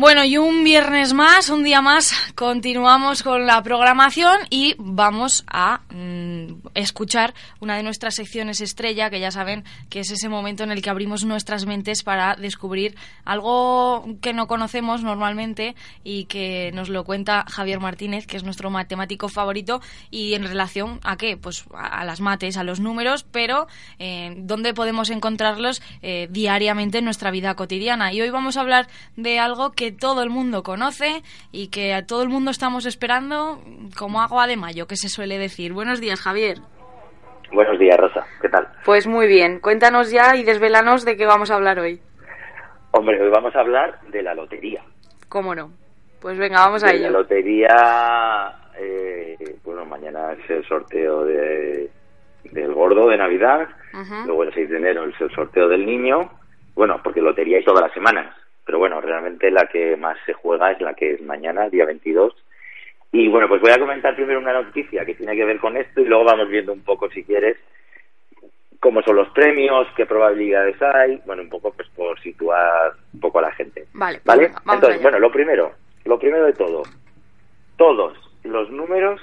Bueno, y un viernes más, un día más, continuamos con la programación y vamos a mm, escuchar una de nuestras secciones estrella, que ya saben que es ese momento en el que abrimos nuestras mentes para descubrir algo que no conocemos normalmente y que nos lo cuenta Javier Martínez, que es nuestro matemático favorito, y en relación a qué? Pues a, las mates, a los números, pero eh, dónde podemos encontrarlos eh, diariamente en nuestra vida cotidiana. Y hoy vamos a hablar de algo que todo el mundo conoce y que a todo el mundo estamos esperando como agua de mayo, que se suele decir. Buenos días, Javier. Buenos días, Rosa. ¿Qué tal? Pues muy bien. Cuéntanos ya y desvelanos de qué vamos a hablar hoy. Hombre, hoy vamos a hablar de la lotería. ¿Cómo no? Pues venga, vamos a ello. La lotería, eh, bueno, mañana es el sorteo de, del gordo de Navidad, luego el 6 de enero es el sorteo del niño, bueno, porque lotería hay todas las semanas, pero bueno, realmente la que más se juega es la que es mañana, día 22. Y bueno, pues voy a comentar primero una noticia que tiene que ver con esto y luego vamos viendo un poco, si quieres, cómo son los premios, qué probabilidades hay, bueno, un poco pues por situar un poco a la gente. Vale, ¿vale? Entonces, bueno, lo primero, lo primero de todo, todos los números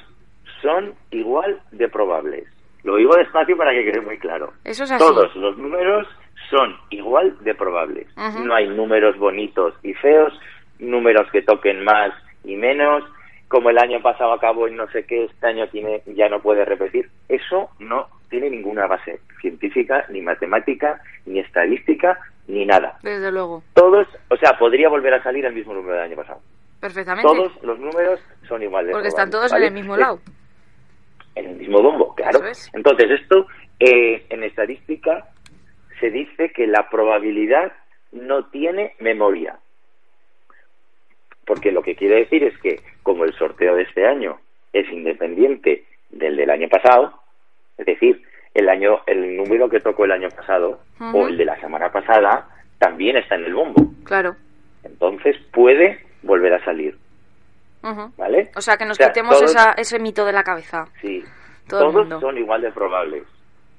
son igual de probables. Lo digo despacio para que quede muy claro. Eso es así. Todos los números son igual de probables. No hay números bonitos y feos, números que toquen más y menos, como el año pasado acabó y no sé qué, este año tiene, ya no puede repetir. Eso no tiene ninguna base científica, ni matemática, ni estadística, ni nada. Desde luego. Todos, o sea, podría volver a salir el mismo número del año pasado. Perfectamente. Todos los números son igual de Porque están todos en el mismo lado. En el mismo bombo, claro. Entonces, esto eh, en estadística se dice que la probabilidad no tiene memoria. Porque lo que quiere decir es que como el sorteo de este año es independiente del del año pasado, es decir, el año el número que tocó el año pasado o el de la semana pasada también está en el bombo. Claro. Entonces puede volver a salir. ¿Vale? O sea, que nos quitemos ese mito de la cabeza. Sí. todos son igual de probables.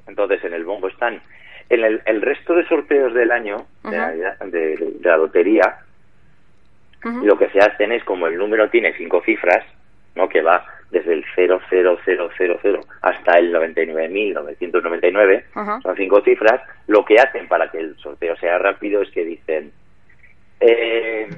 Entonces, en el bombo están en el, el resto de sorteos del año de, la lotería, lo que se hacen es como el número tiene cinco cifras, ¿no? que va desde el 00000 hasta el 99.999, son cinco cifras, lo que hacen para que el sorteo sea rápido es que dicen, eh,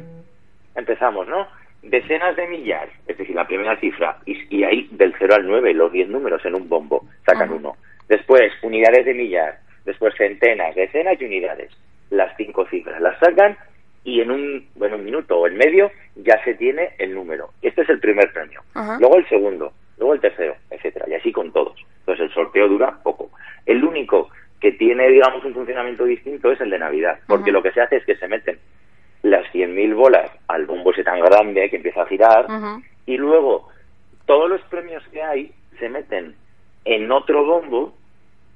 empezamos, ¿no? Decenas de millar, es decir, la primera cifra, y, y ahí del 0 al 9, los 10 números en un bombo, sacan uno. Después, unidades de millar, después centenas, decenas y unidades. Las cinco cifras las sacan y en un, bueno, un minuto o en medio ya se tiene el número. Este es el primer premio. Luego el segundo, luego el tercero, etcétera, y así con todos. Entonces el sorteo dura poco. El único que tiene, digamos, un funcionamiento distinto es el de Navidad, porque lo que se hace es que se meten las 100.000 bolas al bombo ese tan grande que empieza a girar y luego todos los premios que hay se meten en otro bombo,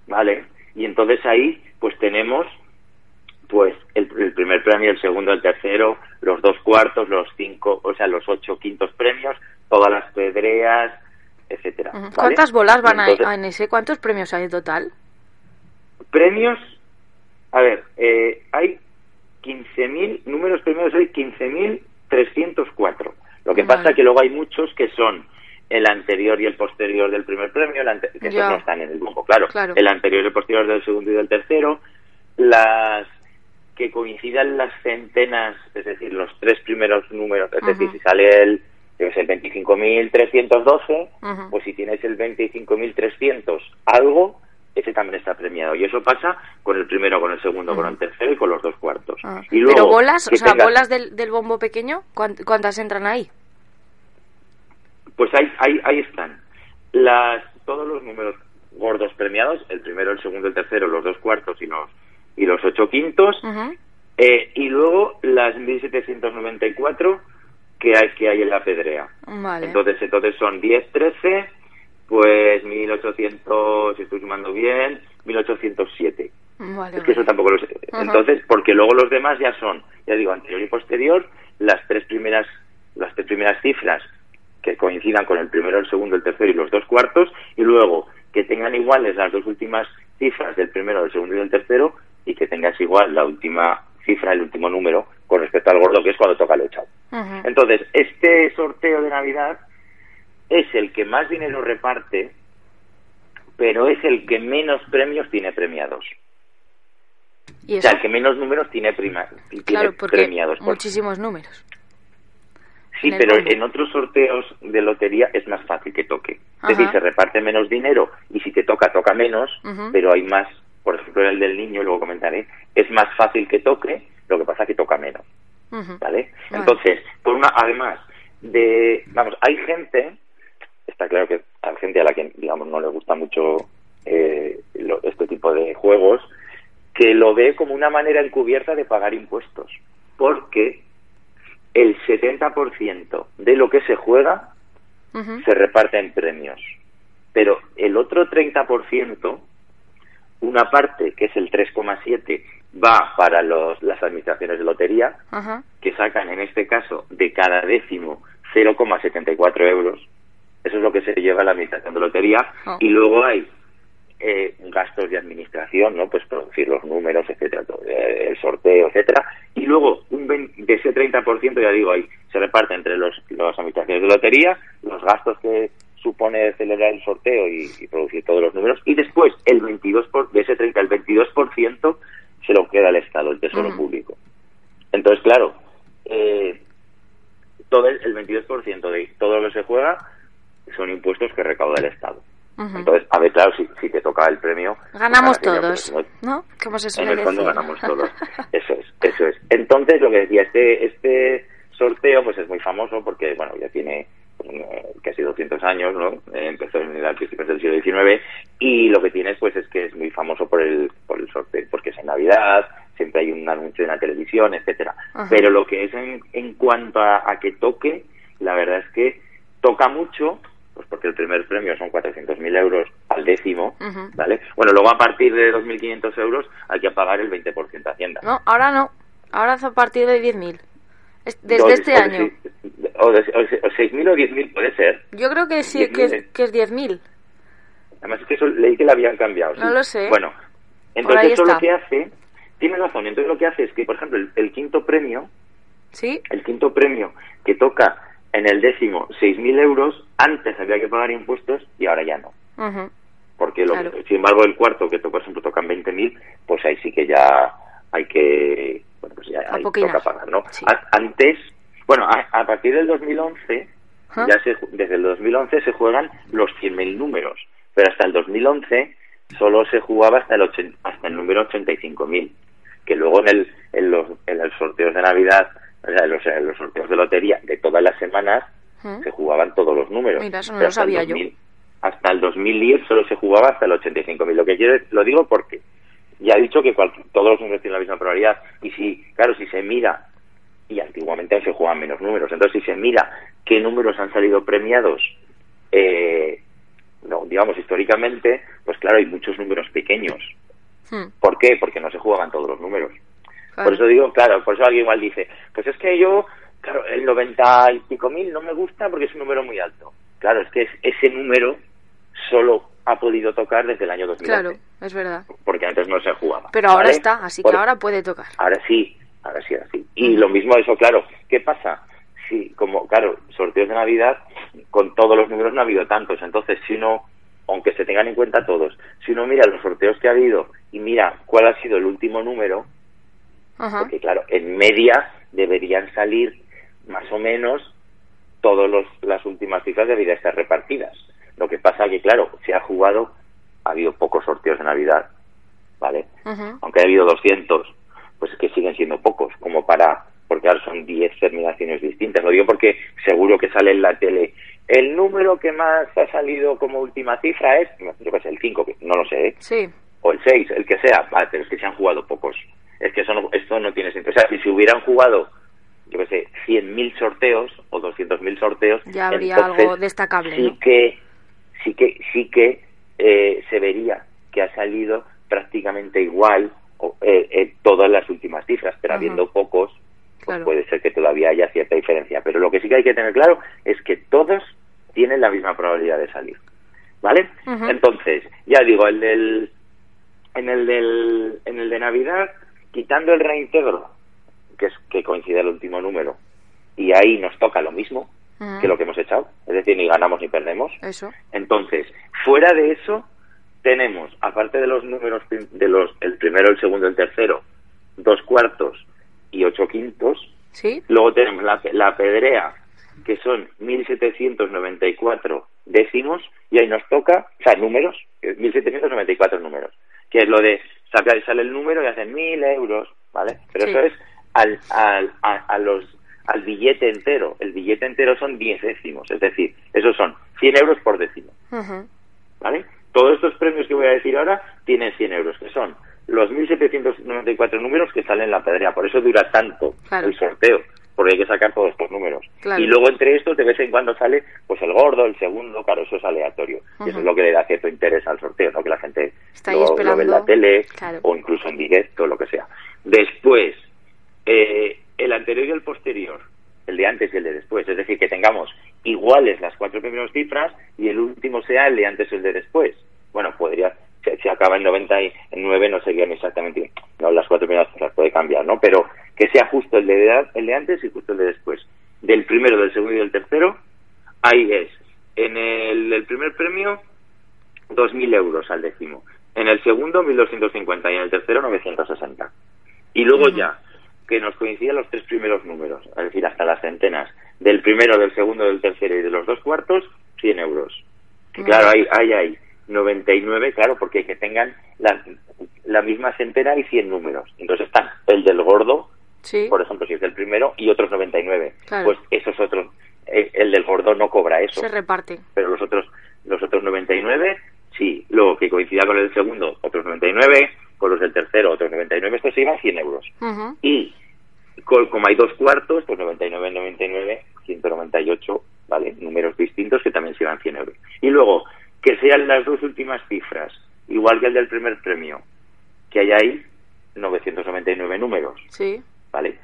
¿vale? Y entonces ahí pues tenemos pues el, primer premio, el segundo, el tercero, los dos cuartos, los cinco, o sea, los ocho quintos premios, todas las pedreas, etcétera. ¿Cuántas bolas van a, en ese? ¿Cuántos premios hay en total? Premios, a ver, eh, hay 15.000, números premios hay 15.304. Lo que pasa es que luego hay muchos que son el anterior y el posterior del primer premio, que no están en el bombo, claro. El anterior y el posterior del segundo y del tercero, las que coincidan las centenas, es decir, los tres primeros números, es decir, si sale el, es el 25.312, pues si tienes el 25.300 algo, ese también está premiado. Y eso pasa con el primero, con el segundo, con el tercero y con los dos cuartos. Ah. Y luego, ¿Pero bolas, o sea, bolas del, del bombo pequeño, cuántas entran ahí? Pues ahí, ahí, ahí están. Las, todos los números gordos premiados, el primero, el segundo, el tercero, los dos cuartos y los, y los ocho quintos. eh, y luego las 1794 que hay, que hay en la pedrea. Vale. Entonces, entonces son 10, 13, pues 1800, si estoy sumando bien, 1807. Vale, Es que eso tampoco lo sé. Entonces, porque luego los demás ya son, ya digo, anterior y posterior, las tres primeras, las tres primeras cifras que coincidan con el primero, el segundo, el tercero y los dos cuartos, y luego que tengan iguales las dos últimas cifras del primero, del segundo y del tercero, y que tengas igual la última cifra, el último número, con respecto al gordo, que es cuando toca el ochavo. Entonces, este sorteo de Navidad es el que más dinero reparte, pero es el que menos premios tiene premiados. ¿Y O sea, el que menos números tiene, prima, tiene Claro, porque premiados. Por- muchísimos números. Sí, en pero en otros sorteos de lotería es más fácil que toque. Ajá. Es decir, se reparte menos dinero y si te toca, toca menos, pero hay más, por ejemplo, en el del niño, luego comentaré, es más fácil que toque, lo que pasa es que toca menos. Vale. Entonces, por una, además de, vamos, hay gente, está claro que hay gente a la que, digamos, no le gusta mucho eh, lo- este tipo de juegos, que lo ve como una manera encubierta de pagar impuestos, porque el 70% de lo que se juega se reparte en premios. Pero el otro 30%, una parte, que es el 3,7, va para los, las administraciones de lotería, que sacan en este caso de cada décimo 0,74 euros. Eso es lo que se lleva la administración de lotería. Oh. Y luego hay eh, gastos de administración, ¿no? Pues producir los números, etcétera, eh, el sorteo, etcétera. Y luego un 20 de ese 30%, ya digo, ahí se reparte entre los, las administraciones de lotería, los gastos que supone celebrar el sorteo y, y producir todos los números. Y después, el 22 por, de ese 30, el 22% se lo queda el Estado, el Tesoro. Público. Entonces, claro, eh, todo el, el 22% de todo lo que se juega son impuestos que recauda el Estado. Entonces, a ver, claro, si, si te toca el premio... pues Ganamos todos, no-. Como se en suele el fondo decir. ganamos todos. Eso es, eso es. Entonces, lo que decía, este, este sorteo pues es muy famoso porque, bueno, ya tiene eh, casi 200 años, ¿no? Eh, empezó en el principios del siglo XIX y lo que tiene pues es que es muy famoso por el, por el sorteo, porque es en Navidad, siempre hay un anuncio en la televisión, etcétera. Ajá. Pero lo que es en, en cuanto a, a que toque, la verdad es que toca mucho, pues porque el primer premio son 400.000 euros al décimo. ¿vale? Bueno, luego a partir de 2.500 euros hay que pagar el 20% de Hacienda. No, ahora no. Ahora es a partir de 10.000. Es- Desde este o año. de, o de- o 6.000 o 10.000 puede ser. Yo creo que sí, 10.000, que es, que es 10.000. Además es que eso leí que la habían cambiado. No lo sé. Bueno, entonces eso está. lo que hace, tienes razón, entonces lo que hace es que, por ejemplo, el, el quinto premio, ¿Sí? el quinto premio que toca en el décimo 6.000 euros, antes había que pagar impuestos y ahora ya no. Porque, lo, Claro. sin embargo, el cuarto, que por ejemplo tocan 20.000, pues ahí sí que ya hay que, bueno, pues ya Apoquinar. toca pagar, ¿no? Sí. A- Antes, bueno, a, a partir del 2011, Ajá. ya se, desde el 2011 se juegan los 100.000 números, pero hasta el 2011 solo se jugaba hasta el, ochen- hasta el número 85.000, que luego en, el, en, los, en los sorteos de Navidad, los, en los sorteos de lotería de todas las semanas, Ujú. se jugaban todos los números. Mira, eso no lo hasta el sabía yo. 2000 Hasta el 2010 solo se jugaba hasta el 85.000. Lo que quiero, lo digo porque ya he dicho que cual- todos los números tienen la misma probabilidad. Y si, claro, si se mira, y antiguamente se jugaban menos números, entonces si se mira qué números han salido premiados, eh, no, digamos, históricamente, pues claro, hay muchos números pequeños. Hmm. ¿Por qué? Porque no se jugaban todos los números. Claro. Por eso digo, claro, por eso alguien igual dice, pues es que yo, claro, el 90 y pico mil no me gusta porque es un número muy alto. Claro, es que es- ese número solo ha podido tocar desde el año 2011. Claro, es verdad. Porque antes no se jugaba. Pero ahora ¿vale? está, así Por- que ahora puede tocar. Ahora sí, ahora sí, ahora sí. Y lo mismo eso, claro, ¿qué pasa? Sí, como, claro, sorteos de Navidad, con todos los números no ha habido tantos. Entonces, si uno, aunque se tengan en cuenta todos, si uno mira los sorteos que ha habido y mira cuál ha sido el último número, Ajá. porque claro, en media deberían salir más o menos todas las últimas cifras deberían estar repartidas. Lo que pasa que, claro, se ha jugado, ha habido pocos sorteos de Navidad, ¿vale? Aunque ha habido 200, pues es que siguen siendo pocos, como para, porque ahora son 10 terminaciones distintas. Lo digo porque seguro que sale en la tele el número que más ha salido como última cifra es, yo qué sé, el 5, no lo sé, ¿eh? Sí. O el 6, el que sea, vale, pero es que se han jugado pocos. Es que eso esto no tiene sentido. O sea, si se hubieran jugado, yo qué sé, 100.000 sorteos o 200.000 sorteos, ya habría algo destacable. Sí que, sí que, sí que eh, se vería que ha salido prácticamente igual eh, eh, todas las últimas cifras, pero habiendo pocos, pues puede ser que todavía haya cierta diferencia. Pero lo que sí que hay que tener claro es que todos tienen la misma probabilidad de salir. ¿Vale? Entonces, ya digo, el del, en el del, en el de Navidad, quitando el reintegro, que es que coincide el último número, y ahí nos toca lo mismo que lo que hemos echado, es decir, ni ganamos ni perdemos. Eso. Entonces, fuera de eso, tenemos, aparte de los números de los el primero, el segundo, el tercero, dos cuartos y ocho quintos, ¿Sí? luego tenemos la, la pedrea, que son 1794 décimos, y ahí nos toca, o sea, números, 1794 números, que es lo de sacar, sale el número y hacen mil euros, ¿vale? Pero eso es al, al, a, los al billete entero. El billete entero son 10 décimos, es decir, esos son 100 euros por décimo. ¿Vale? Todos estos premios que voy a decir ahora tienen 100 euros, que son los 1.794 números que salen en la pedrea. Por eso dura tanto el sorteo, porque hay que sacar todos estos números. Y luego entre estos de vez en cuando sale pues el gordo, el segundo, claro, eso es aleatorio. Y eso es lo que le da cierto interés al sorteo, ¿no? que la gente lo, ve en la tele o incluso en directo, lo que sea. Después, eh, el anterior y el posterior, el de antes y el de después. Es decir, que tengamos iguales las cuatro primeras cifras y el último sea el de antes o el de después. Bueno, podría, si, acaba en 99 no serían exactamente, no, las cuatro primeras cifras puede cambiar, ¿no? Pero que sea justo el de, el de antes y justo el de después. Del primero, del segundo y del tercero, ahí es. En el, el primer premio, 2.000 euros al décimo. En el segundo, 1.250 y en el tercero, 960. Y luego ya, que nos coinciden los tres primeros números, es decir, hasta las centenas, del primero, del segundo, del tercero y de los dos cuartos, 100 euros. Claro, hay, hay, hay 99, claro, porque que tengan la, la misma centena y 100 números. Entonces están el del gordo, por ejemplo, si es el primero, y otros 99. Pues esos otros, el del gordo no cobra eso. Se reparte. Pero los otros, los otros 99, sí. Luego, que coincida con el segundo, otros 99, con los del tercero otros 99, esto se iba a 100 euros. Y como hay dos cuartos, pues 99, 99, 198, ¿vale? Números distintos que también se iban 100 euros. Y luego, que sean las dos últimas cifras, igual que el del primer premio, que hay ahí 999 números. Sí. ¿Vale?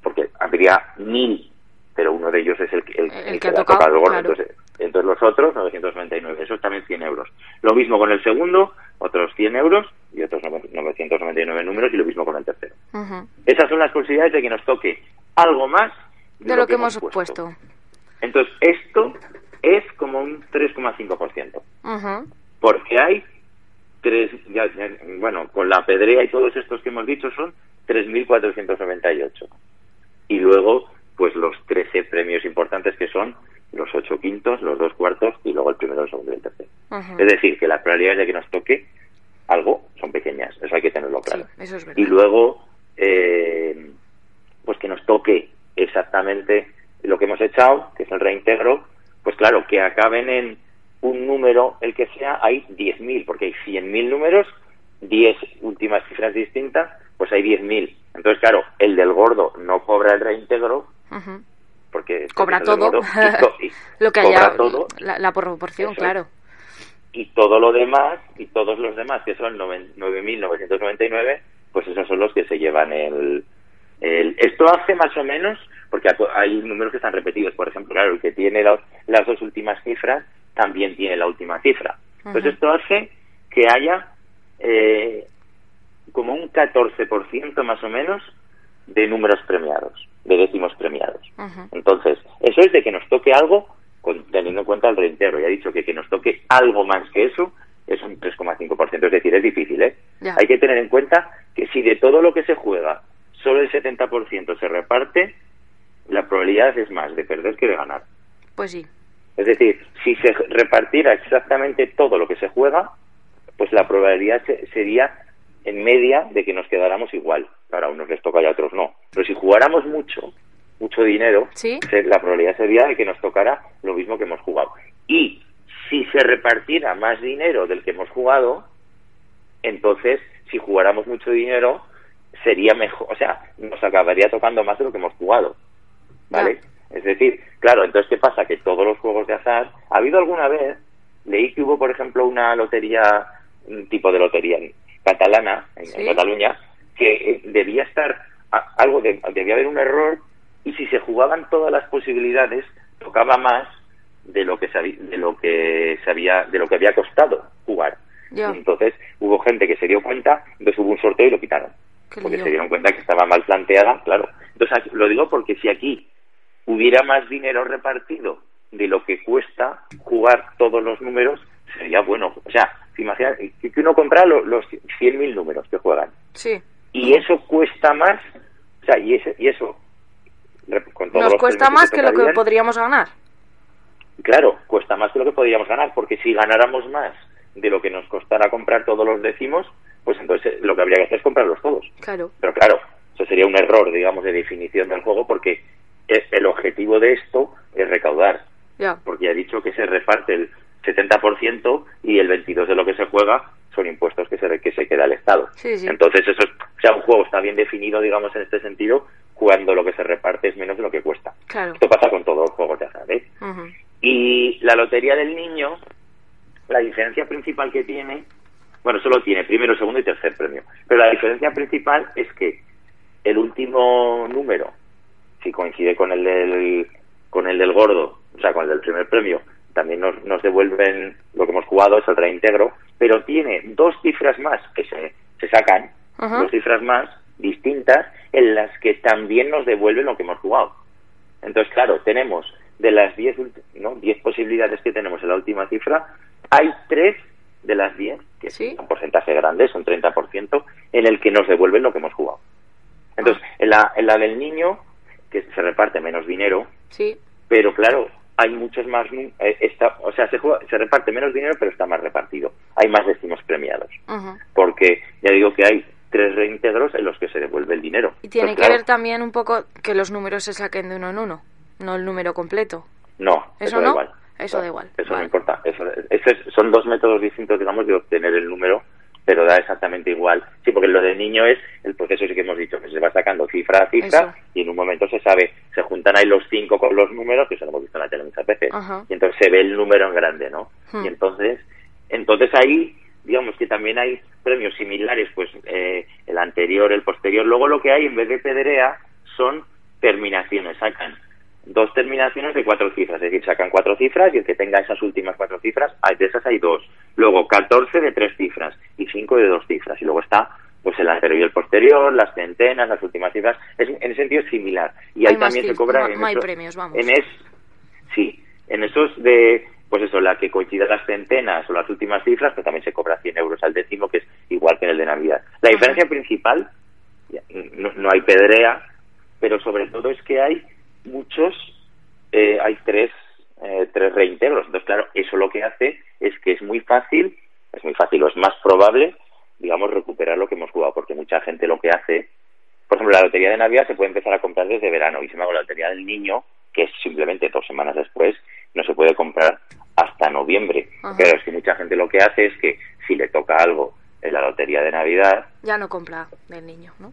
Porque habría mil, pero uno de ellos es el, el, que, ha tocado. Entonces, entonces los otros 999, eso también 100 euros. Lo mismo con el segundo, otros 100 euros y otros 999 números y lo mismo con el tercero. Esas son las posibilidades de que nos toque algo más de, lo, que, hemos puesto. Entonces, esto es como un 3,5%. Porque hay tres, bueno, con la pedrea y todos estos que hemos dicho son 3.498. Y luego, pues los 13 premios importantes que son los ocho quintos, los dos cuartos y luego el primero, el segundo y el tercero. Es decir, que las probabilidades de que nos toque algo son pequeñas, eso hay que tenerlo claro. y luego, eh, pues que nos toque exactamente lo que hemos echado, que es el reintegro, pues claro, que acaben en un número, el que sea, hay 10.000, porque hay 100.000 números, 10 últimas cifras distintas, pues hay 10.000. Entonces, claro, el del gordo no cobra el reintegro, porque cobra todo. lo que haya todo, la, proporción claro. Y todo lo demás y todos los demás que son 9.999 pues esos son los que se llevan el, el, esto hace más o menos porque hay números que están repetidos. Por ejemplo claro el que tiene las dos últimas cifras también tiene la última cifra. Pues esto hace que haya eh, como un 14% más o menos de números premiados de décimos premiados. Entonces, eso es de que nos toque algo teniendo en cuenta el reintegro. Ya he dicho que que nos toque algo más que eso es un 3,5%. Es decir, es difícil, ¿eh? Hay que tener en cuenta que si de todo lo que se juega solo el 70% se reparte, la probabilidad es más de perder que de ganar. Pues sí. Es decir, si se repartiera exactamente todo lo que se juega, pues la probabilidad sería en media de que nos quedáramos igual. Para unos les toca y a otros no. Pero si jugáramos mucho, mucho dinero, la probabilidad sería de que nos tocara lo mismo que hemos jugado. Y si se repartiera más dinero del que hemos jugado, entonces si jugáramos mucho dinero sería mejor, o sea, nos acabaría tocando más de lo que hemos jugado. ¿Vale? Es decir, claro, entonces ¿qué pasa? Que todos los juegos de azar, ¿ha habido alguna vez? Leí que hubo, por ejemplo, una lotería, un tipo de lotería catalana, en, Cataluña, que eh, debía estar, algo debía haber un error y si se jugaban todas las posibilidades, tocaba más de lo que de lo que sabía de lo que había costado jugar. Entonces hubo gente que se dio cuenta, entonces hubo un sorteo y lo quitaron. porque se dieron cuenta que estaba mal planteada, claro. Entonces lo digo porque si aquí hubiera más dinero repartido de lo que cuesta jugar todos los números, sería bueno. O sea, imagina que uno compra los, los 100.000 números que juegan. Sí. Y eso cuesta más, o sea, y, ese, y eso... Con Nos cuesta más que, lo que podríamos ganar. Claro, cuesta más que lo que podríamos ganar, porque si ganáramos más de lo que nos costara comprar todos los décimos, pues entonces lo que habría que hacer es comprarlos todos. Claro. Pero claro, eso sería un error, digamos, de definición del juego, porque el objetivo de esto es recaudar. Porque ya he dicho que se reparte el 70% y el 22% de lo que se juega son impuestos que se, que se queda el Estado. Entonces, eso o sea, un juego está bien definido, digamos, en este sentido, cuando lo que se reparte es menos de lo que cuesta. Esto pasa con todos los juegos de azar. ¿eh? Y la lotería del niño, la diferencia principal que tiene, bueno, solo tiene primero, segundo y tercer premio, pero la diferencia principal es que el último número si coincide con el del, con el del gordo, o sea, con el del primer premio, también nos, nos devuelven lo que hemos jugado, es el reintegro, pero tiene dos cifras más que se, se sacan, dos cifras más distintas en las que también nos devuelven lo que hemos jugado. Entonces, claro, tenemos de las 10 ¿no? diez posibilidades que tenemos en la última cifra, hay tres de las 10, que es un porcentaje grande, son 30%, en el que nos devuelven lo que hemos jugado. Entonces, en, la, en la del niño que se reparte menos dinero, sí. pero claro, hay muchos más, eh, está, o sea, se, se reparte menos dinero, pero está más repartido. Hay más décimos premiados, porque ya digo que hay tres reintegros en los que se devuelve el dinero. Y tiene que ver también un poco que los números se saquen de uno en uno, no el número completo. No, eso, da igual. Eso da igual. Eso no importa. Eso, son dos métodos distintos, digamos, de obtener el número pero da exactamente igual. Sí, porque lo del niño es el proceso sí que hemos dicho, que se va sacando cifra a cifra y en un momento se sabe, se juntan ahí los cinco con los números, que eso lo hemos visto en la tele muchas veces, y entonces se ve el número en grande, ¿no? Hmm. Y entonces, entonces ahí, digamos que también hay premios similares, pues eh, el anterior, el posterior. Luego lo que hay en vez de pedrea son terminaciones, sacan dos terminaciones de cuatro cifras, es decir, sacan cuatro cifras y el que tenga esas últimas cuatro cifras, de esas hay dos. Luego 14 de tres cifras y cinco de dos cifras. Y luego está pues el anterior y el posterior, las centenas, las últimas cifras. Es, en ese sentido es similar. Y ahí también se cobra... No, hay premios, vamos. En es, sí, en esos de, pues eso, la que coincida las centenas o las últimas cifras, pues también se cobra 100 euros al décimo, que es igual que en el de Navidad. La diferencia principal, no, no hay pedrea, pero sobre todo es que hay muchos, eh, hay tres, eh, tres reintegros. Entonces, claro, eso lo que hace es que es muy fácil, es muy fácil, o es más probable, digamos, recuperar lo que hemos jugado, porque mucha gente lo que hace, por ejemplo, la lotería de Navidad se puede empezar a comprar desde verano, y si me hago la lotería del niño, que es simplemente dos semanas después, no se puede comprar hasta noviembre. Pero es que mucha gente lo que hace es que si le toca algo en la lotería de Navidad. Ya no compra del niño, ¿no?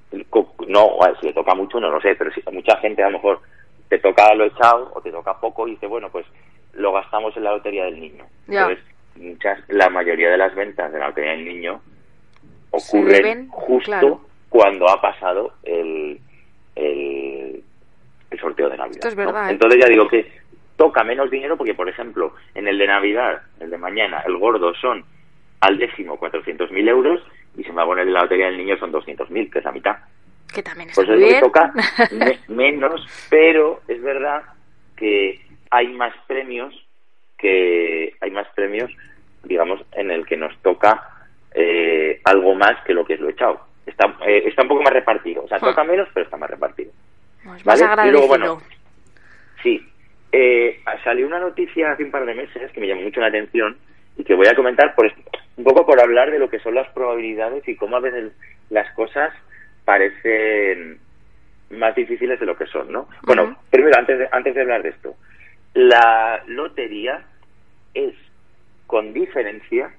No, si le toca mucho no lo sé, pero si mucha gente a lo mejor te toca lo echado o te toca poco y dice, bueno, pues lo gastamos en la lotería del niño. Entonces, muchas, la mayoría de las ventas de la lotería del niño ocurren justo cuando ha pasado el, el, sorteo de Navidad. es verdad, ¿eh? Entonces ya digo que toca menos dinero porque, por ejemplo, en el de Navidad, el de mañana, el gordo son al décimo 400.000 euros y se me va a poner en la lotería del niño son 200.000, que es la mitad. Que también pues es toca menos, pero es verdad que hay más premios que hay más premios, digamos, en el que nos toca eh, algo más que lo que es lo echado. Está, eh, está un poco más repartido. O sea, toca ah. menos, pero está más repartido. Pues ¿Vale? y luego, bueno, sí. Eh, salió una noticia hace un par de meses que me llamó mucho la atención y que voy a comentar por un poco por hablar de lo que son las probabilidades y cómo a veces las cosas parecen más difíciles de lo que son, ¿no? Bueno, primero, antes de, antes de hablar de esto, la lotería es, con diferencia,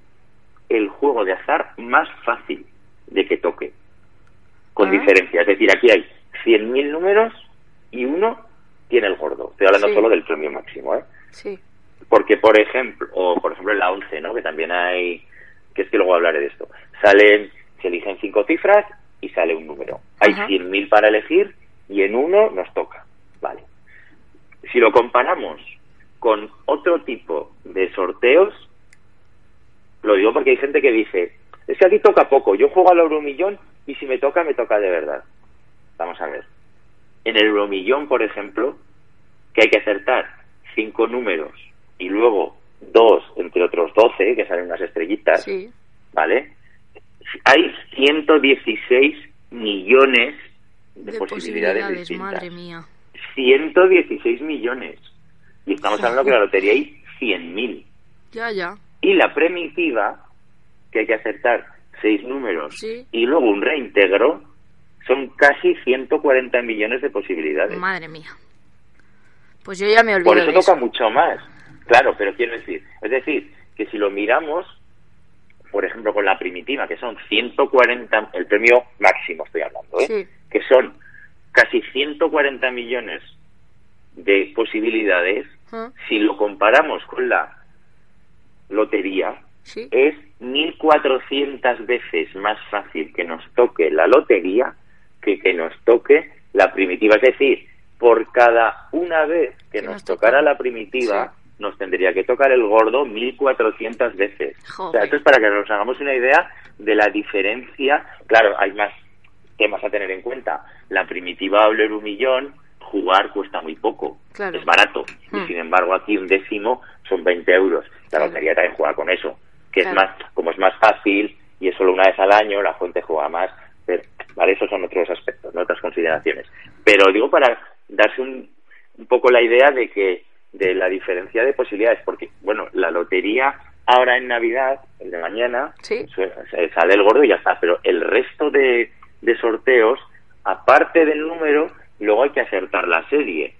el juego de azar más fácil de que toque. Con ah. diferencia. Es decir, aquí hay 100.000 números y uno tiene el gordo. Estoy hablando solo del premio máximo, ¿eh? Sí. Porque, por ejemplo, o por ejemplo en la 11, ¿no? Que también hay, que es que luego hablaré de esto. Salen, se eligen cinco cifras y sale un número. Hay 100.000 para elegir y en uno nos toca. Vale. Si lo comparamos con otro tipo de sorteos, lo digo porque hay gente que dice, es que aquí toca poco, yo juego al euromillón y si me toca, me toca de verdad. Vamos a ver. En el euromillón, por ejemplo, que hay que acertar cinco números y luego dos entre otros doce, que salen unas estrellitas, ¿vale? Hay 116 millones de, posibilidades, distintas. Madre mía. 116 millones. Y estamos hablando que la lotería hay 100.000. Ya, ya. Y la primitiva, que hay que acertar seis números y luego un reintegro, son casi 140 millones de posibilidades. Madre mía. Pues yo ya me olvidé. Por eso toca mucho más. Claro, pero quiero decir, es decir, que si lo miramos, por ejemplo, con la primitiva, que son 140, el premio máximo estoy hablando, ¿eh? que son casi 140 millones de posibilidades, ah. si lo comparamos con la lotería, es 1.400 veces más fácil que nos toque la lotería que que nos toque la primitiva. Es decir, por cada una vez que, nos, tocara la primitiva, nos tendría que tocar el gordo 1.400 veces. O sea, esto es para que nos hagamos una idea de la diferencia. Claro, hay más temas a tener en cuenta. La primitiva o un millón, jugar cuesta muy poco. Es barato. Y hmm. sin embargo, aquí un décimo son 20 euros. La lotería también juega con eso. Que es más, como es más fácil y es solo una vez al año, la fuente juega más. Pero, ¿vale? Esos son otros aspectos, ¿no? otras consideraciones. Pero digo para darse un, un poco la idea de que de la diferencia de posibilidades, porque, bueno, la lotería ahora en Navidad, el de mañana, sale el gordo y ya está, pero el resto de, de sorteos, aparte del número, luego hay que acertar la serie.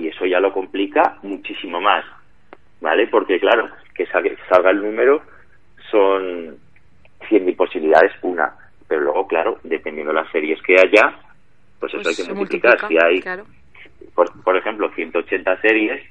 Y eso ya lo complica muchísimo más, ¿vale? Porque, claro, que salga, el número son 100.000 posibilidades, una. Pero luego, claro, dependiendo de las series que haya, pues eso pues hay que multiplicar. si hay por, ejemplo, 180 series,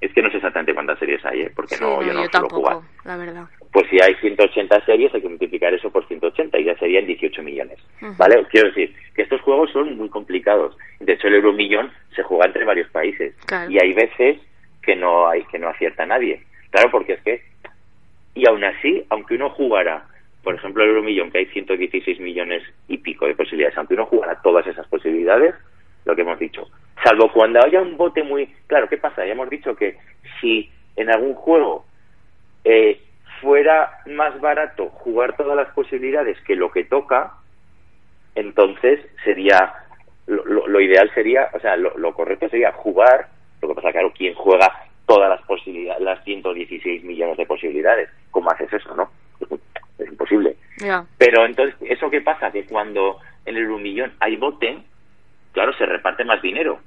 es que no sé exactamente cuántas series hay, ¿eh? porque no, yo no tampoco, la verdad. Pues si hay 180 series, hay que multiplicar eso por 180 y ya serían 18 millones. ¿Vale? Quiero decir que estos juegos son muy complicados. De hecho, el euromillón se juega entre varios países y hay veces que no hay que no acierta nadie. Claro, porque es que y aún así, aunque uno jugara, por ejemplo, el euromillón que hay 116 millones y pico de posibilidades, aunque uno jugara todas esas posibilidades, lo que hemos dicho, salvo cuando haya un bote muy claro qué pasa ya hemos dicho que si en algún juego eh, fuera más barato jugar todas las posibilidades que lo que toca entonces sería lo, ideal sería o sea lo, correcto sería jugar lo que pasa claro quién juega todas las posibilidades las 116 millones de posibilidades cómo haces eso no es, imposible. Pero entonces eso qué pasa que cuando en el un millón hay bote claro, se reparte más dinero.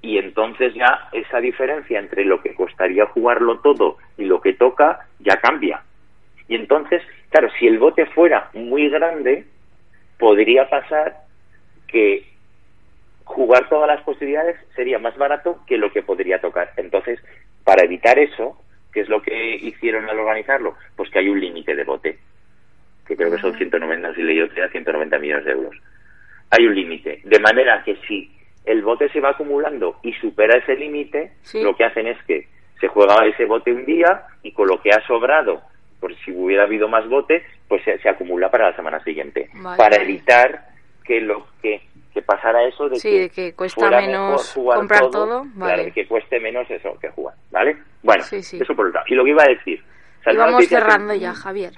Y entonces ya esa diferencia entre lo que costaría jugarlo todo y lo que toca ya cambia. Y entonces, claro, si el bote fuera muy grande, podría pasar que jugar todas las posibilidades sería más barato que lo que podría tocar. Entonces, para evitar eso, ¿qué es lo que hicieron al organizarlo? Pues que hay un límite de bote, que creo que son 190, si leí 190 millones de euros hay un límite. De manera que si el bote se va acumulando y supera ese límite, lo que hacen es que se juega ese bote un día y con lo que ha sobrado, por si hubiera habido más bote, pues se, acumula para la semana siguiente. para evitar que lo que, que pasara eso de que, que cuesta menos comprar todo, que cueste menos eso que jugar, ¿vale? Bueno, eso por el lado. Y lo que iba a decir... y vamos cerrando ya, Javier.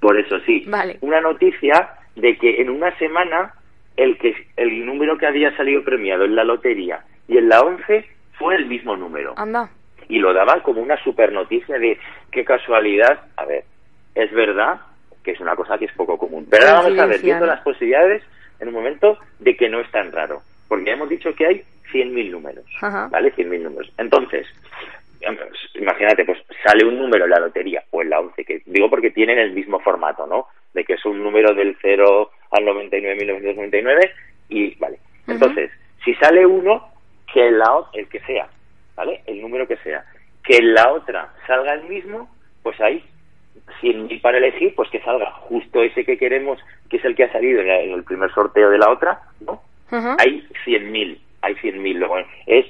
Por eso sí. Vale. Una noticia de que en una semana el que el número que había salido premiado en la lotería y en la 11 fue el mismo número. Anda. Y lo daban como una super noticia de qué casualidad. A ver, es verdad que es una cosa que es poco común. Pero ahora vamos a ver, viendo las posibilidades, en un momento de que no es tan raro, porque ya hemos dicho que hay 100.000 números, ¿vale? 100.000 números. Entonces, imagínate, pues sale un número en la lotería o en la 11, que digo porque tienen el mismo formato, ¿no? De que es un número del 0 al 99.999 y, vale. Entonces, si sale uno, que la, el que sea, ¿vale? El número que sea, que en la otra salga el mismo, pues hay 100.000 para elegir, pues que salga justo ese que queremos, que es el que ha salido en, el primer sorteo de la otra, ¿no? Hay 100.000, hay 100.000, luego es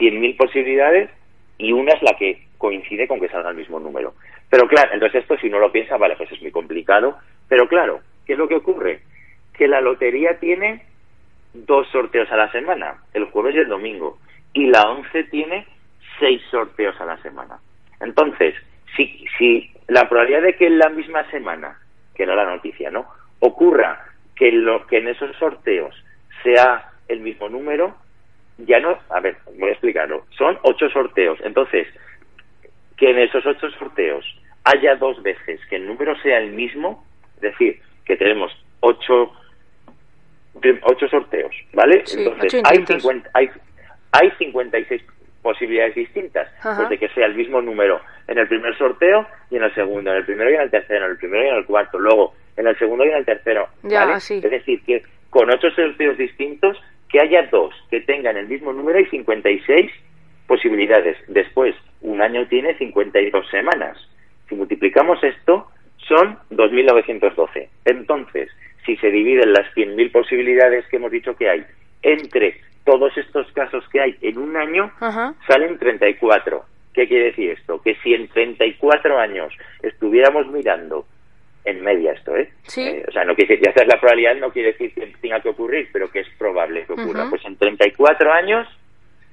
100.000 posibilidades y una es la que coincide con que salga el mismo número. Pero claro, entonces esto si no lo piensa, vale, pues es muy complicado, pero claro, ¿qué es lo que ocurre? Que la lotería tiene dos sorteos a la semana, el jueves y el domingo, y la 11 tiene seis sorteos a la semana. Entonces, si, si la probabilidad de que en la misma semana, que era la noticia, ¿no? Ocurra que, lo, que en esos sorteos sea el mismo número, ya no, a ver, voy a explicarlo, son ocho sorteos, entonces, que en esos ocho sorteos haya dos veces que el número sea el mismo, es decir, que tenemos ocho, ocho sorteos, ¿vale? entonces, hay, 50, hay, hay 56 posibilidades distintas, pues de que sea el mismo número en el primer sorteo y en el segundo, en el primero y en el tercero, en el primero y en el cuarto, luego en el segundo y en el tercero. Es decir, que con ocho sorteos distintos, que haya dos que tengan el mismo número y 56 posibilidades. Después, un año tiene 52 semanas. Si multiplicamos esto, son 2.912. Entonces, si se dividen las 100.000 posibilidades que hemos dicho que hay entre todos estos casos que hay en un año, salen 34. ¿Qué quiere decir esto? Que si en 34 años estuviéramos mirando en media esto, ¿eh? Sí. Eh, o sea, no quiere decir, ya la probabilidad, no quiere decir que tenga que ocurrir, pero que es probable que ocurra. Pues en 34 años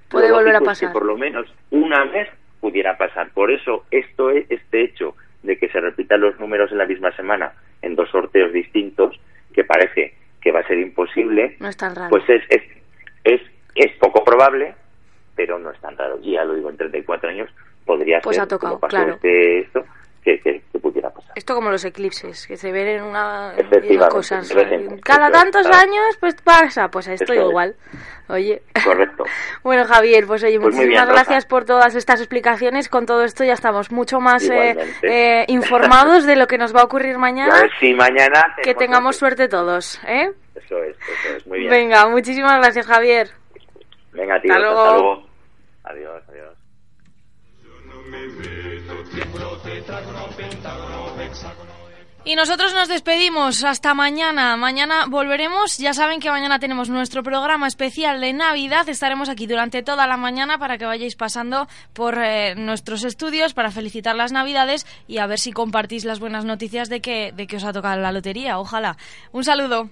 puede volver a pasar. Que por lo menos una vez pudiera pasar. Por eso esto es este hecho de que se repitan los números en la misma semana en dos sorteos distintos, que parece que va a ser imposible, no es tan raro. pues es, es es, es poco probable, pero no es tan raro. Y ya lo digo, en 34 años podría pues ser, ha tocado, como claro. Este, esto, que, que, pudiera pasar. Esto como los eclipses, que se ven en una cosas. Cada tantos años pues pasa, pues esto igual. Oye. Correcto. bueno, Javier, pues oye, pues muchísimas gracias por todas estas explicaciones. Con todo esto ya estamos mucho más eh, eh, informados de lo que nos va a ocurrir mañana. A ver si mañana... Que tengamos suerte todos, ¿eh? Eso es, eso es, muy bien. Venga, muchísimas gracias, Javier. Venga, tío, hasta luego. Adiós, adiós. Y nosotros nos despedimos hasta mañana. Mañana volveremos. Ya saben que mañana tenemos nuestro programa especial de Navidad. Estaremos aquí durante toda la mañana para que vayáis pasando por eh, nuestros estudios para felicitar las Navidades y a ver si compartís las buenas noticias de que, de que os ha tocado la lotería. Ojalá. Un saludo.